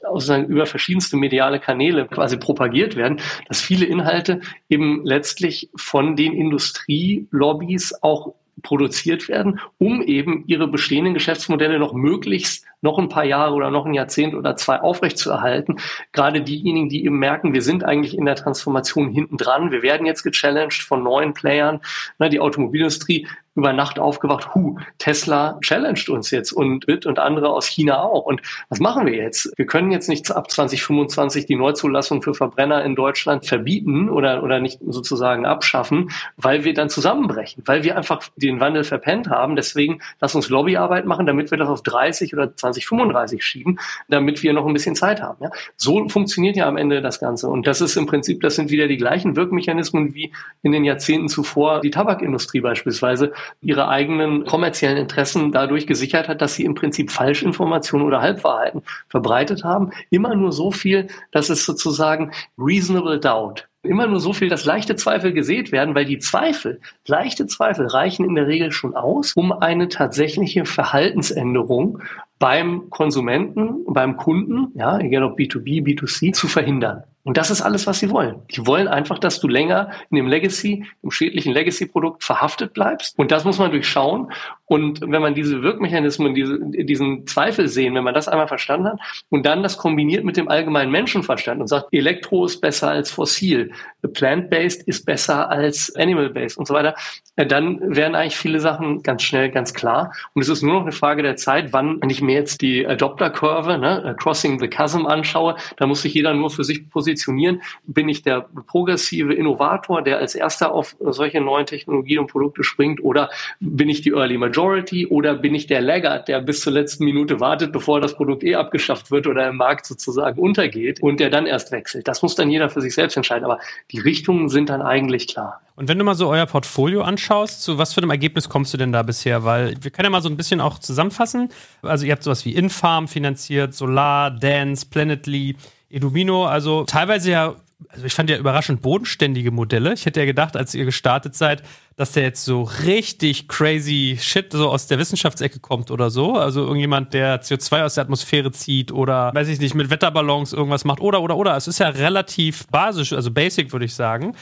über verschiedenste mediale Kanäle quasi propagiert werden, dass viele Inhalte eben letztlich von den Industrielobbys auch produziert werden, um eben ihre bestehenden Geschäftsmodelle noch möglichst noch ein paar Jahre oder noch ein Jahrzehnt oder zwei aufrechtzuerhalten. Gerade diejenigen, die eben merken, wir sind eigentlich in der Transformation hinten dran, wir werden jetzt gechallenged von neuen Playern. die Automobilindustrie über Nacht aufgewacht, hu, Tesla challenged uns jetzt und BIT und andere aus China auch. Und was machen wir jetzt? Wir können jetzt nicht ab 2025 die Neuzulassung für Verbrenner in Deutschland verbieten oder, oder nicht sozusagen abschaffen, weil wir dann zusammenbrechen, weil wir einfach den Wandel verpennt haben. Deswegen lass uns Lobbyarbeit machen, damit wir das auf 30 oder 2035 schieben, damit wir noch ein bisschen Zeit haben. Ja? So funktioniert ja am Ende das Ganze. Und das ist im Prinzip, das sind wieder die gleichen Wirkmechanismen wie in den Jahrzehnten zuvor die Tabakindustrie beispielsweise ihre eigenen kommerziellen Interessen dadurch gesichert hat, dass sie im Prinzip Falschinformationen oder Halbwahrheiten verbreitet haben. Immer nur so viel, dass es sozusagen reasonable doubt immer nur so viel, dass leichte Zweifel gesät werden, weil die Zweifel, leichte Zweifel reichen in der Regel schon aus, um eine tatsächliche Verhaltensänderung beim Konsumenten, beim Kunden, ja, egal ob B2B, B2C, zu verhindern. Und das ist alles, was sie wollen. Die wollen einfach, dass du länger in dem Legacy, im schädlichen Legacy-Produkt verhaftet bleibst. Und das muss man durchschauen. Und wenn man diese Wirkmechanismen, diese, diesen Zweifel sehen, wenn man das einmal verstanden hat und dann das kombiniert mit dem allgemeinen Menschenverstand und sagt, Elektro ist besser als fossil, plant-based ist besser als animal-based und so weiter, dann werden eigentlich viele Sachen ganz schnell ganz klar. Und es ist nur noch eine Frage der Zeit, wann, wenn ich mir jetzt die Adopter-Kurve, ne, Crossing the Chasm anschaue, da muss sich jeder nur für sich positionieren. Bin ich der progressive Innovator, der als erster auf solche neuen Technologien und Produkte springt oder bin ich die Early Majority oder bin ich der Laggard, der bis zur letzten Minute wartet, bevor das Produkt eh abgeschafft wird oder im Markt sozusagen untergeht und der dann erst wechselt. Das muss dann jeder für sich selbst entscheiden. Aber die Richtungen sind dann eigentlich klar. Und wenn du mal so euer Portfolio anschaust, zu was für einem Ergebnis kommst du denn da bisher? Weil wir können ja mal so ein bisschen auch zusammenfassen. Also ihr habt sowas wie Infarm finanziert, Solar, Dance, Planetly, Edumino, also teilweise ja also ich fand ja überraschend bodenständige Modelle. Ich hätte ja gedacht, als ihr gestartet seid, dass der jetzt so richtig crazy Shit so aus der Wissenschaftsecke kommt oder so. Also irgendjemand, der CO2 aus der Atmosphäre zieht oder, weiß ich nicht, mit Wetterballons irgendwas macht oder, oder, oder. Es ist ja relativ basisch, also basic, würde ich sagen.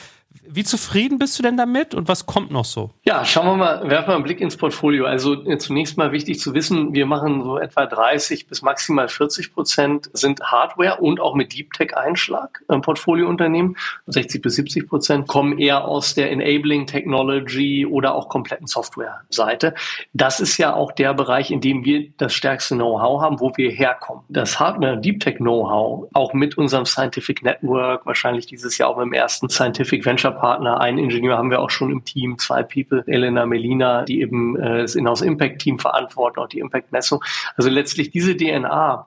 Wie zufrieden bist du denn damit und was kommt noch so? Ja, schauen wir mal, werfen wir einen Blick ins Portfolio. Also äh, zunächst mal wichtig zu wissen, wir machen so etwa 30 bis maximal 40 Prozent sind Hardware und auch mit Deep Tech Einschlag im Portfoliounternehmen. 60 bis 70 Prozent kommen eher aus der Enabling Technology oder auch kompletten Software-Seite. Das ist ja auch der Bereich, in dem wir das stärkste Know-how haben, wo wir herkommen. Das Hardware Deep Tech Know-how, auch mit unserem Scientific Network, wahrscheinlich dieses Jahr auch mit dem ersten Scientific Venture Partner. Einen Ingenieur haben wir auch schon im Team, zwei People, Elena Melina, die eben äh, das Inhouse Impact Team verantworten, auch die Impact Messung. Also letztlich diese DNA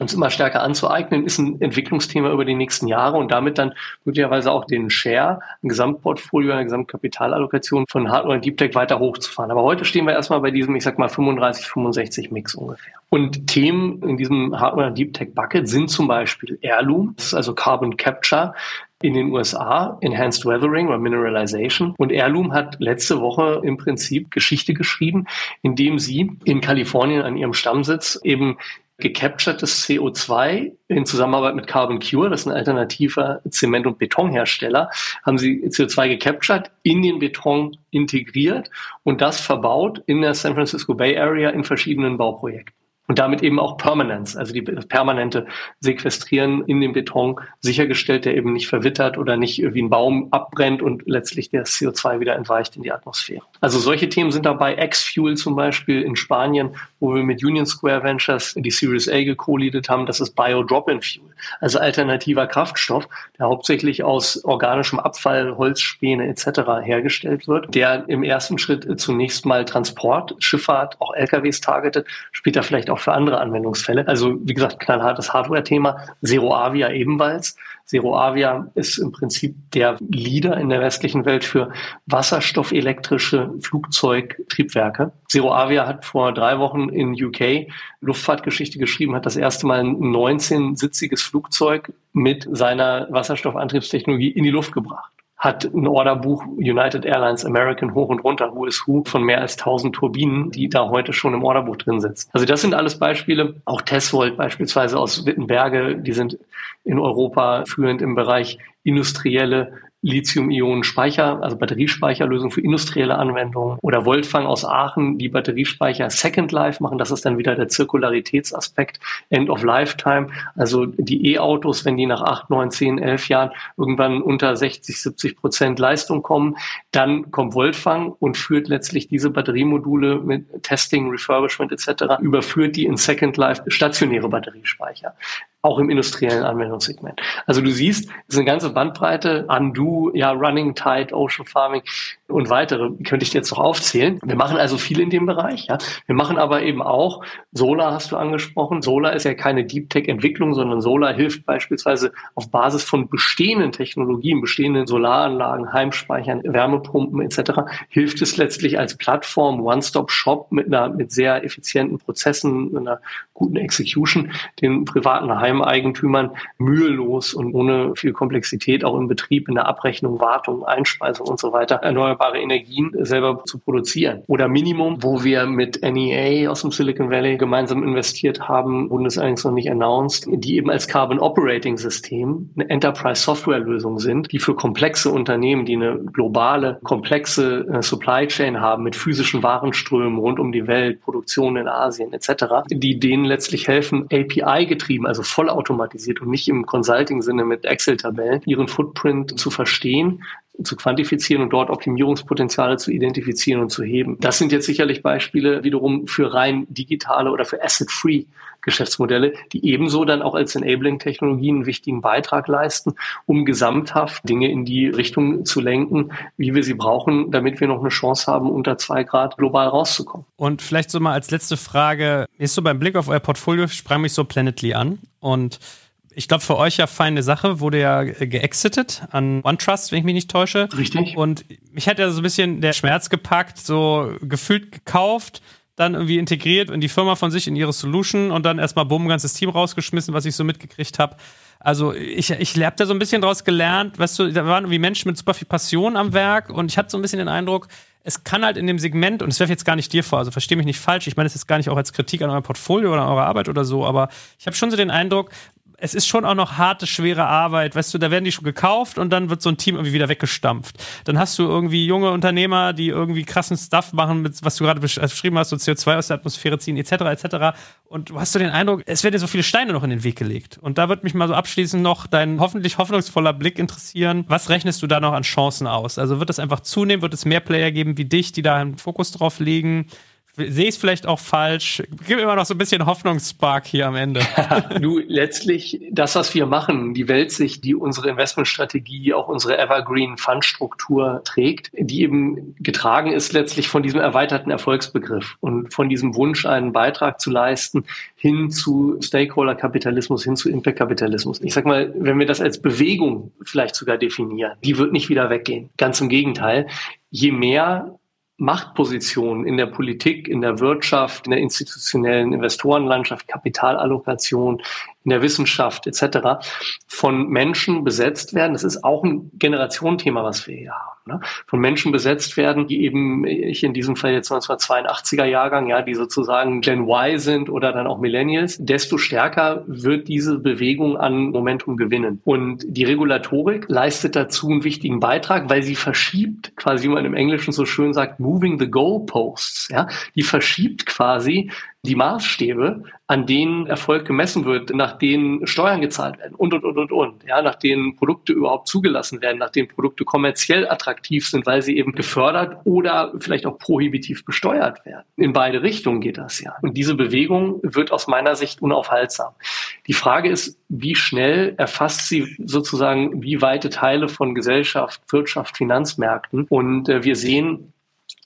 uns immer stärker anzueignen, ist ein Entwicklungsthema über die nächsten Jahre und damit dann möglicherweise auch den Share, ein Gesamtportfolio, eine Gesamtkapitalallokation von Hardware und Deep Tech weiter hochzufahren. Aber heute stehen wir erstmal bei diesem, ich sag mal, 35, 65 Mix ungefähr. Und Themen in diesem Hardware und Deep Tech Bucket sind zum Beispiel Heirloom, das ist also Carbon Capture, in den USA, Enhanced Weathering oder Mineralization. Und Heirloom hat letzte Woche im Prinzip Geschichte geschrieben, indem sie in Kalifornien an ihrem Stammsitz eben gecapturtes CO2 in Zusammenarbeit mit Carbon Cure, das ist ein alternativer Zement- und Betonhersteller, haben sie CO2 gecaptured, in den Beton integriert und das verbaut in der San Francisco Bay Area in verschiedenen Bauprojekten und damit eben auch Permanence, also die permanente Sequestrieren in dem Beton sichergestellt, der eben nicht verwittert oder nicht wie ein Baum abbrennt und letztlich der CO2 wieder entweicht in die Atmosphäre. Also solche Themen sind dabei. X-Fuel zum Beispiel in Spanien, wo wir mit Union Square Ventures die Series A gecollidet haben, das ist Bio-Drop-in-Fuel, also alternativer Kraftstoff, der hauptsächlich aus organischem Abfall, Holzspäne etc. hergestellt wird, der im ersten Schritt zunächst mal Transport, Schifffahrt, auch LKWs targetet, später vielleicht auch auch für andere Anwendungsfälle. Also wie gesagt, knallhartes Hardware-Thema. Zero Avia ebenfalls. Zero Avia ist im Prinzip der Leader in der westlichen Welt für wasserstoffelektrische Flugzeugtriebwerke. Zero Avia hat vor drei Wochen in UK Luftfahrtgeschichte geschrieben, hat das erste Mal ein 19-sitziges Flugzeug mit seiner Wasserstoffantriebstechnologie in die Luft gebracht hat ein Orderbuch United Airlines American hoch und runter, Who is Who, von mehr als 1000 Turbinen, die da heute schon im Orderbuch drin sitzen. Also das sind alles Beispiele. Auch Tesvolt beispielsweise aus Wittenberge, die sind in Europa führend im Bereich industrielle Lithium-Ionen-Speicher, also Batteriespeicherlösung für industrielle Anwendungen oder Voltfang aus Aachen, die Batteriespeicher Second Life machen. Das ist dann wieder der Zirkularitätsaspekt, End of Lifetime. Also die E-Autos, wenn die nach acht, neun, zehn, elf Jahren irgendwann unter 60, 70 Prozent Leistung kommen, dann kommt Voltfang und führt letztlich diese Batteriemodule mit Testing, Refurbishment etc., überführt die in Second Life stationäre Batteriespeicher auch im industriellen Anwendungssegment. Also du siehst, es ist eine ganze Bandbreite, Undo, ja, Running Tide, Ocean Farming und weitere, könnte ich jetzt noch aufzählen. Wir machen also viel in dem Bereich, ja. Wir machen aber eben auch, Solar hast du angesprochen. Solar ist ja keine Deep Tech Entwicklung, sondern Solar hilft beispielsweise auf Basis von bestehenden Technologien, bestehenden Solaranlagen, Heimspeichern, Wärmepumpen etc. hilft es letztlich als Plattform, One-Stop-Shop mit einer, mit sehr effizienten Prozessen, einer guten Execution, den privaten Heimeigentümern mühelos und ohne viel Komplexität auch im Betrieb, in der Abrechnung, Wartung, Einspeisung und so weiter erneuerbare Energien selber zu produzieren. Oder Minimum, wo wir mit NEA aus dem Silicon Valley gemeinsam investiert haben, wurden es allerdings noch nicht announced, die eben als Carbon Operating System eine Enterprise Software Lösung sind, die für komplexe Unternehmen, die eine globale, komplexe äh, Supply Chain haben mit physischen Warenströmen rund um die Welt, Produktion in Asien etc., die denen letztlich helfen, API getrieben, also vollautomatisiert und nicht im Consulting-Sinne mit Excel-Tabellen, ihren Footprint zu verstehen, zu quantifizieren und dort Optimierungspotenziale zu identifizieren und zu heben. Das sind jetzt sicherlich Beispiele wiederum für rein digitale oder für asset-free Geschäftsmodelle, die ebenso dann auch als Enabling-Technologien einen wichtigen Beitrag leisten, um gesamthaft Dinge in die Richtung zu lenken, wie wir sie brauchen, damit wir noch eine Chance haben, unter zwei Grad global rauszukommen. Und vielleicht so mal als letzte Frage, ist so beim Blick auf euer Portfolio, sprang mich so Planetly an und ich glaube, für euch ja feine Sache, wurde ja geexitet an OneTrust, wenn ich mich nicht täusche. Richtig. Und mich hat ja so ein bisschen der Schmerz gepackt, so gefühlt gekauft, dann irgendwie integriert in die Firma von sich, in ihre Solution und dann erstmal bumm, ganzes Team rausgeschmissen, was ich so mitgekriegt habe. Also ich, ich habe da so ein bisschen draus gelernt, weißt du, da waren irgendwie Menschen mit super viel Passion am Werk und ich hatte so ein bisschen den Eindruck, es kann halt in dem Segment, und es werfe jetzt gar nicht dir vor, also verstehe mich nicht falsch, ich meine, es ist gar nicht auch als Kritik an eurem Portfolio oder an eurer Arbeit oder so, aber ich habe schon so den Eindruck, es ist schon auch noch harte, schwere Arbeit. Weißt du, da werden die schon gekauft und dann wird so ein Team irgendwie wieder weggestampft. Dann hast du irgendwie junge Unternehmer, die irgendwie krassen Stuff machen, mit, was du gerade äh, beschrieben hast, so CO2 aus der Atmosphäre ziehen, etc., etc. Und du hast so den Eindruck, es werden dir so viele Steine noch in den Weg gelegt. Und da wird mich mal so abschließend noch dein hoffentlich hoffnungsvoller Blick interessieren. Was rechnest du da noch an Chancen aus? Also wird es einfach zunehmen? Wird es mehr Player geben wie dich, die da einen Fokus drauf legen? Sehe es vielleicht auch falsch. Gib immer noch so ein bisschen Hoffnungsspark hier am Ende. du, letztlich das, was wir machen, die Weltsicht, die unsere Investmentstrategie, auch unsere Evergreen Fund Struktur trägt, die eben getragen ist letztlich von diesem erweiterten Erfolgsbegriff und von diesem Wunsch, einen Beitrag zu leisten hin zu Stakeholder-Kapitalismus, hin zu Impact-Kapitalismus. Ich sag mal, wenn wir das als Bewegung vielleicht sogar definieren, die wird nicht wieder weggehen. Ganz im Gegenteil. Je mehr Machtpositionen in der Politik, in der Wirtschaft, in der institutionellen Investorenlandschaft, Kapitalallokation, in der Wissenschaft etc. von Menschen besetzt werden. Das ist auch ein Generationenthema, was wir hier haben ne, von Menschen besetzt werden, die eben, ich in diesem Fall jetzt 1982er Jahrgang, ja, die sozusagen Gen Y sind oder dann auch Millennials, desto stärker wird diese Bewegung an Momentum gewinnen. Und die Regulatorik leistet dazu einen wichtigen Beitrag, weil sie verschiebt, quasi wie man im Englischen so schön sagt, moving the goalposts, ja, die verschiebt quasi die Maßstäbe, an denen Erfolg gemessen wird, nach denen Steuern gezahlt werden und, und, und, und, und, ja, nach denen Produkte überhaupt zugelassen werden, nach denen Produkte kommerziell attraktiv sind, weil sie eben gefördert oder vielleicht auch prohibitiv besteuert werden. In beide Richtungen geht das ja. Und diese Bewegung wird aus meiner Sicht unaufhaltsam. Die Frage ist, wie schnell erfasst sie sozusagen wie weite Teile von Gesellschaft, Wirtschaft, Finanzmärkten? Und äh, wir sehen,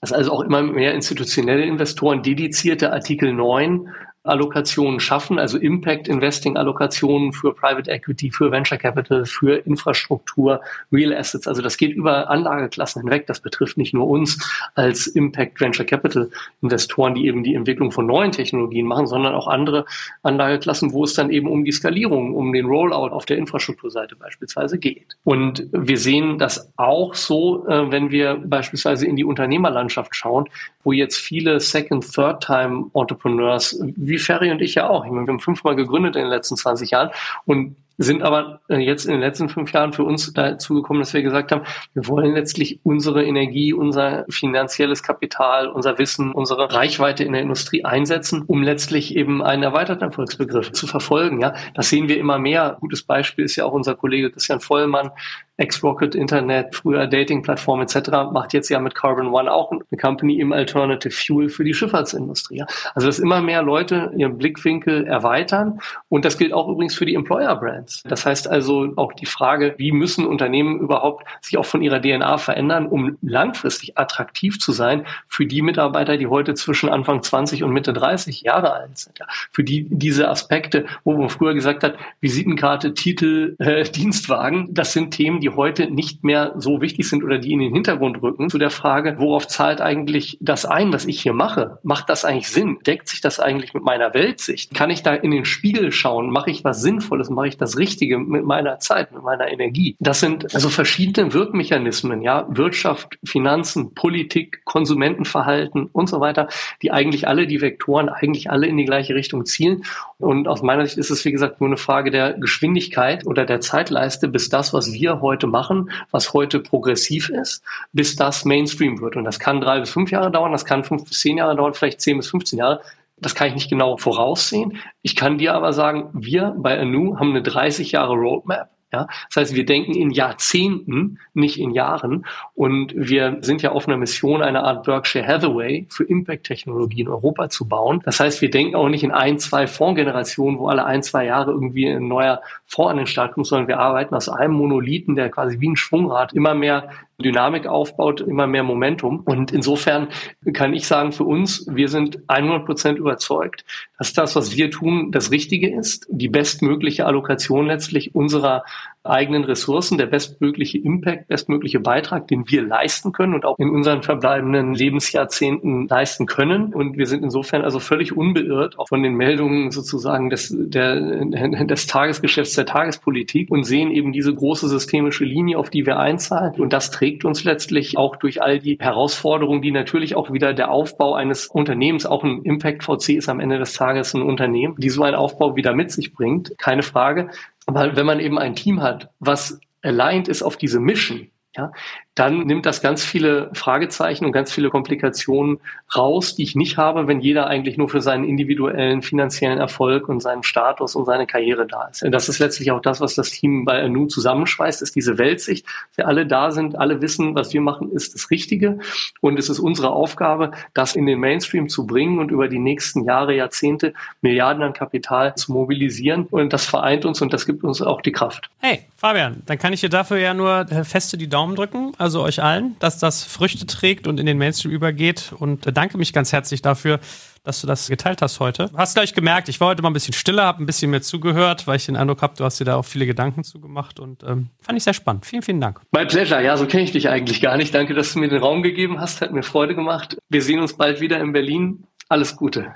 dass also auch immer mehr institutionelle Investoren dedizierte Artikel 9 Allokationen schaffen, also Impact Investing Allokationen für Private Equity, für Venture Capital, für Infrastruktur, Real Assets. Also das geht über Anlageklassen hinweg. Das betrifft nicht nur uns als Impact Venture Capital Investoren, die eben die Entwicklung von neuen Technologien machen, sondern auch andere Anlageklassen, wo es dann eben um die Skalierung, um den Rollout auf der Infrastrukturseite beispielsweise geht. Und wir sehen das auch so, äh, wenn wir beispielsweise in die Unternehmerlandschaft schauen, wo jetzt viele Second, Third-Time Entrepreneurs wie Ferry und ich ja auch. Wir haben fünfmal gegründet in den letzten 20 Jahren und sind aber äh, jetzt in den letzten fünf Jahren für uns dazu gekommen, dass wir gesagt haben, wir wollen letztlich unsere Energie, unser finanzielles Kapital, unser Wissen, unsere Reichweite in der Industrie einsetzen, um letztlich eben einen erweiterten Erfolgsbegriff zu verfolgen. Ja, das sehen wir immer mehr. Gutes Beispiel ist ja auch unser Kollege Christian Vollmann, Ex-Rocket Internet, früher Dating-Plattform etc., macht jetzt ja mit Carbon One auch eine Company im Alternative Fuel für die Schifffahrtsindustrie. Also dass immer mehr Leute ihren Blickwinkel erweitern und das gilt auch übrigens für die Employer Brands. Das heißt also auch die Frage, wie müssen Unternehmen überhaupt sich auch von ihrer DNA verändern, um langfristig attraktiv zu sein für die Mitarbeiter, die heute zwischen Anfang 20 und Mitte 30 Jahre alt sind. Für die diese Aspekte, wo man früher gesagt hat, Visitenkarte, Titel, äh, Dienstwagen, das sind Themen, die heute nicht mehr so wichtig sind oder die in den Hintergrund rücken, zu der Frage, worauf zahlt eigentlich das ein, was ich hier mache? Macht das eigentlich Sinn? Deckt sich das eigentlich mit meiner Weltsicht? Kann ich da in den Spiegel schauen? Mache ich was Sinnvolles? Mache ich das Richtige mit meiner Zeit, mit meiner Energie? Das sind also verschiedene Wirkmechanismen, ja, Wirtschaft, Finanzen, Politik, Konsumentenverhalten und so weiter, die eigentlich alle die Vektoren eigentlich alle in die gleiche Richtung zielen. Und aus meiner Sicht ist es, wie gesagt, nur eine Frage der Geschwindigkeit oder der Zeitleiste, bis das, was wir heute heute machen, was heute progressiv ist, bis das Mainstream wird. Und das kann drei bis fünf Jahre dauern, das kann fünf bis zehn Jahre dauern, vielleicht zehn bis 15 Jahre. Das kann ich nicht genau voraussehen. Ich kann dir aber sagen, wir bei Anu haben eine 30 Jahre Roadmap ja, das heißt, wir denken in Jahrzehnten, nicht in Jahren. Und wir sind ja auf einer Mission, eine Art Berkshire Hathaway für Impact-Technologie in Europa zu bauen. Das heißt, wir denken auch nicht in ein, zwei Fondsgenerationen, wo alle ein, zwei Jahre irgendwie ein neuer Fonds an den Start kommt, sondern wir arbeiten aus einem Monolithen, der quasi wie ein Schwungrad immer mehr Dynamik aufbaut, immer mehr Momentum. Und insofern kann ich sagen, für uns, wir sind 100 Prozent überzeugt, dass das, was wir tun, das Richtige ist, die bestmögliche Allokation letztlich unserer eigenen Ressourcen, der bestmögliche Impact, bestmögliche Beitrag, den wir leisten können und auch in unseren verbleibenden Lebensjahrzehnten leisten können. Und wir sind insofern also völlig unbeirrt auch von den Meldungen sozusagen des, der, des Tagesgeschäfts der Tagespolitik und sehen eben diese große systemische Linie, auf die wir einzahlen. Und das trägt uns letztlich auch durch all die Herausforderungen, die natürlich auch wieder der Aufbau eines Unternehmens, auch ein Impact VC ist am Ende des Tages ein Unternehmen, die so einen Aufbau wieder mit sich bringt. Keine Frage. Aber wenn man eben ein Team hat, was aligned ist auf diese Mission, ja, dann nimmt das ganz viele Fragezeichen und ganz viele Komplikationen raus, die ich nicht habe, wenn jeder eigentlich nur für seinen individuellen finanziellen Erfolg und seinen Status und seine Karriere da ist. Das ist letztlich auch das, was das Team bei Anu zusammenschweißt, ist diese Weltsicht. Wir alle da sind, alle wissen, was wir machen, ist das Richtige. Und es ist unsere Aufgabe, das in den Mainstream zu bringen und über die nächsten Jahre, Jahrzehnte Milliarden an Kapital zu mobilisieren. Und das vereint uns und das gibt uns auch die Kraft. Hey, Fabian, dann kann ich dir dafür ja nur feste die Daumen drücken also euch allen, dass das Früchte trägt und in den Mainstream übergeht. Und bedanke mich ganz herzlich dafür, dass du das geteilt hast heute. Hast gleich gemerkt, ich war heute mal ein bisschen stiller, habe ein bisschen mehr zugehört, weil ich den Eindruck habe, du hast dir da auch viele Gedanken zugemacht und ähm, fand ich sehr spannend. Vielen, vielen Dank. My pleasure. Ja, so kenne ich dich eigentlich gar nicht. Danke, dass du mir den Raum gegeben hast. Hat mir Freude gemacht. Wir sehen uns bald wieder in Berlin. Alles Gute.